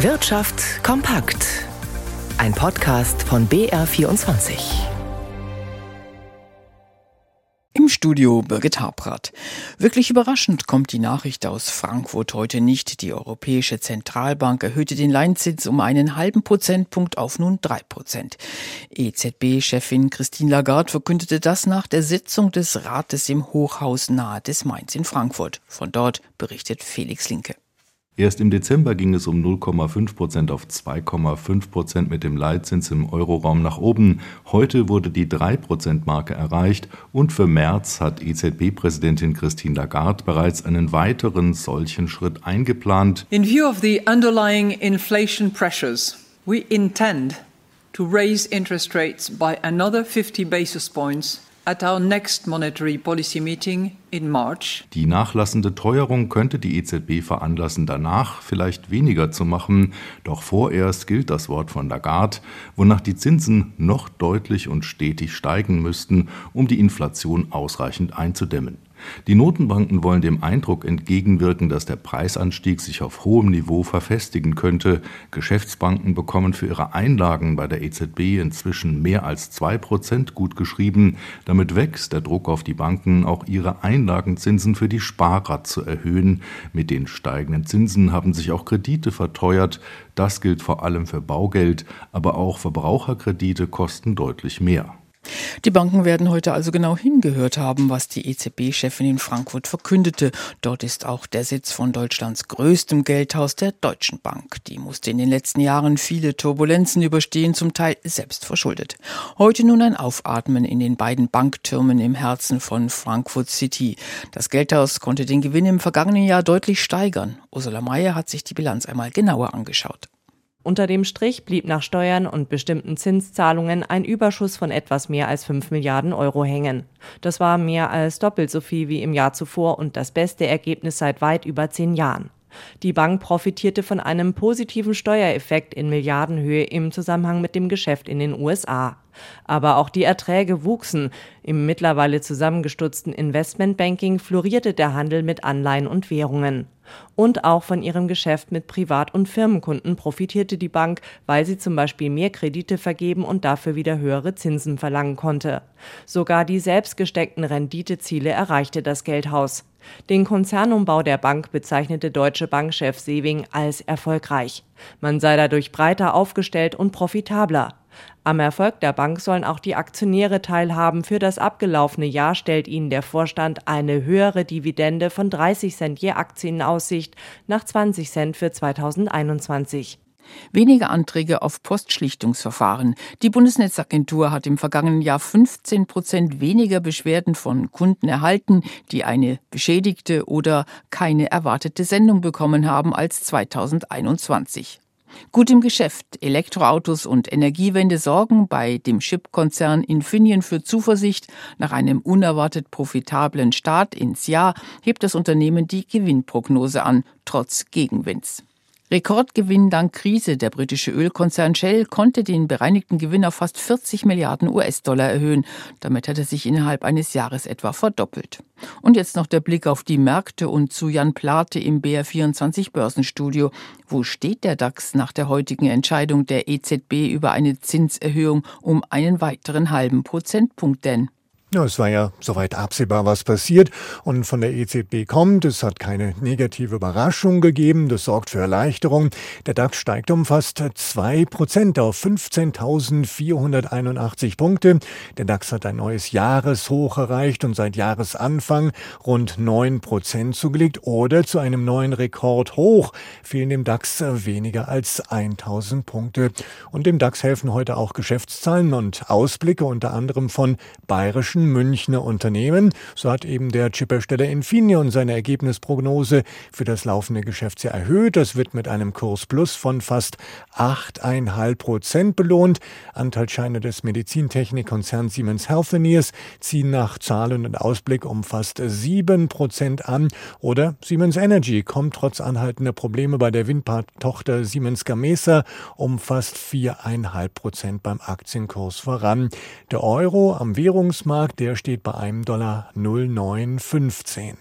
Wirtschaft kompakt. Ein Podcast von BR24. Im Studio Birgit Habrath. Wirklich überraschend kommt die Nachricht aus Frankfurt heute nicht. Die Europäische Zentralbank erhöhte den Leinzins um einen halben Prozentpunkt auf nun drei Prozent. EZB-Chefin Christine Lagarde verkündete das nach der Sitzung des Rates im Hochhaus nahe des Mainz in Frankfurt. Von dort berichtet Felix Linke. Erst im Dezember ging es um 0,5 Prozent auf 2,5 Prozent mit dem Leitzins im Euroraum nach oben. Heute wurde die 3-Prozent-Marke erreicht und für März hat EZB-Präsidentin Christine Lagarde bereits einen weiteren solchen Schritt eingeplant. In view of the underlying inflation pressures, we intend to raise interest rates by another 50 basis points at our next monetary policy meeting in March. Die nachlassende Teuerung könnte die EZB veranlassen, danach vielleicht weniger zu machen. Doch vorerst gilt das Wort von Lagarde, wonach die Zinsen noch deutlich und stetig steigen müssten, um die Inflation ausreichend einzudämmen. Die Notenbanken wollen dem Eindruck entgegenwirken, dass der Preisanstieg sich auf hohem Niveau verfestigen könnte. Geschäftsbanken bekommen für ihre Einlagen bei der EZB inzwischen mehr als zwei Prozent gutgeschrieben. Damit wächst der Druck auf die Banken, auch ihre Einlagenzinsen für die Sparrat zu erhöhen. Mit den steigenden Zinsen haben sich auch Kredite verteuert. Das gilt vor allem für Baugeld, aber auch Verbraucherkredite kosten deutlich mehr. Die Banken werden heute also genau hingehört haben, was die EZB-Chefin in Frankfurt verkündete. Dort ist auch der Sitz von Deutschlands größtem Geldhaus, der Deutschen Bank. Die musste in den letzten Jahren viele Turbulenzen überstehen, zum Teil selbst verschuldet. Heute nun ein Aufatmen in den beiden Banktürmen im Herzen von Frankfurt City. Das Geldhaus konnte den Gewinn im vergangenen Jahr deutlich steigern. Ursula Mayer hat sich die Bilanz einmal genauer angeschaut. Unter dem Strich blieb nach Steuern und bestimmten Zinszahlungen ein Überschuss von etwas mehr als 5 Milliarden Euro hängen. Das war mehr als doppelt so viel wie im Jahr zuvor und das beste Ergebnis seit weit über zehn Jahren. Die Bank profitierte von einem positiven Steuereffekt in Milliardenhöhe im Zusammenhang mit dem Geschäft in den USA. Aber auch die Erträge wuchsen. Im mittlerweile zusammengestutzten Investmentbanking florierte der Handel mit Anleihen und Währungen. Und auch von ihrem Geschäft mit Privat- und Firmenkunden profitierte die Bank, weil sie zum Beispiel mehr Kredite vergeben und dafür wieder höhere Zinsen verlangen konnte. Sogar die selbst gesteckten Renditeziele erreichte das Geldhaus. Den Konzernumbau der Bank bezeichnete Deutsche Bankchef Sewing als erfolgreich. Man sei dadurch breiter aufgestellt und profitabler. Am Erfolg der Bank sollen auch die Aktionäre teilhaben. Für das abgelaufene Jahr stellt ihnen der Vorstand eine höhere Dividende von 30 Cent je Aktie in Aussicht nach 20 Cent für 2021. Weniger Anträge auf Postschlichtungsverfahren. Die Bundesnetzagentur hat im vergangenen Jahr 15 Prozent weniger Beschwerden von Kunden erhalten, die eine beschädigte oder keine erwartete Sendung bekommen haben als 2021. Gut im Geschäft. Elektroautos und Energiewende sorgen bei dem Chipkonzern Infineon für Zuversicht. Nach einem unerwartet profitablen Start ins Jahr hebt das Unternehmen die Gewinnprognose an, trotz Gegenwinds. Rekordgewinn dank Krise. Der britische Ölkonzern Shell konnte den bereinigten Gewinn auf fast 40 Milliarden US-Dollar erhöhen. Damit hat er sich innerhalb eines Jahres etwa verdoppelt. Und jetzt noch der Blick auf die Märkte und zu Jan Plate im BR24 Börsenstudio. Wo steht der DAX nach der heutigen Entscheidung der EZB über eine Zinserhöhung um einen weiteren halben Prozentpunkt denn? Ja, es war ja soweit absehbar, was passiert und von der EZB kommt. Es hat keine negative Überraschung gegeben. Das sorgt für Erleichterung. Der DAX steigt um fast zwei Prozent auf 15.481 Punkte. Der DAX hat ein neues Jahreshoch erreicht und seit Jahresanfang rund neun Prozent zugelegt oder zu einem neuen Rekordhoch fehlen dem DAX weniger als 1000 Punkte. Und dem DAX helfen heute auch Geschäftszahlen und Ausblicke unter anderem von bayerischen deutschen Münchner Unternehmen. So hat eben der Chiphersteller Infineon seine Ergebnisprognose für das laufende Geschäftsjahr erhöht. Das wird mit einem Kursplus von fast 8,5 Prozent belohnt. Anteilsscheine des Medizintechnikkonzerns Siemens Healthineers ziehen nach Zahlen und Ausblick um fast 7 Prozent an. Oder Siemens Energy kommt trotz anhaltender Probleme bei der Windpark-Tochter Siemens Gamesa um fast 4,5 Prozent beim Aktienkurs voran. Der Euro am Währungsmarkt der steht bei einem Dollar 0,915.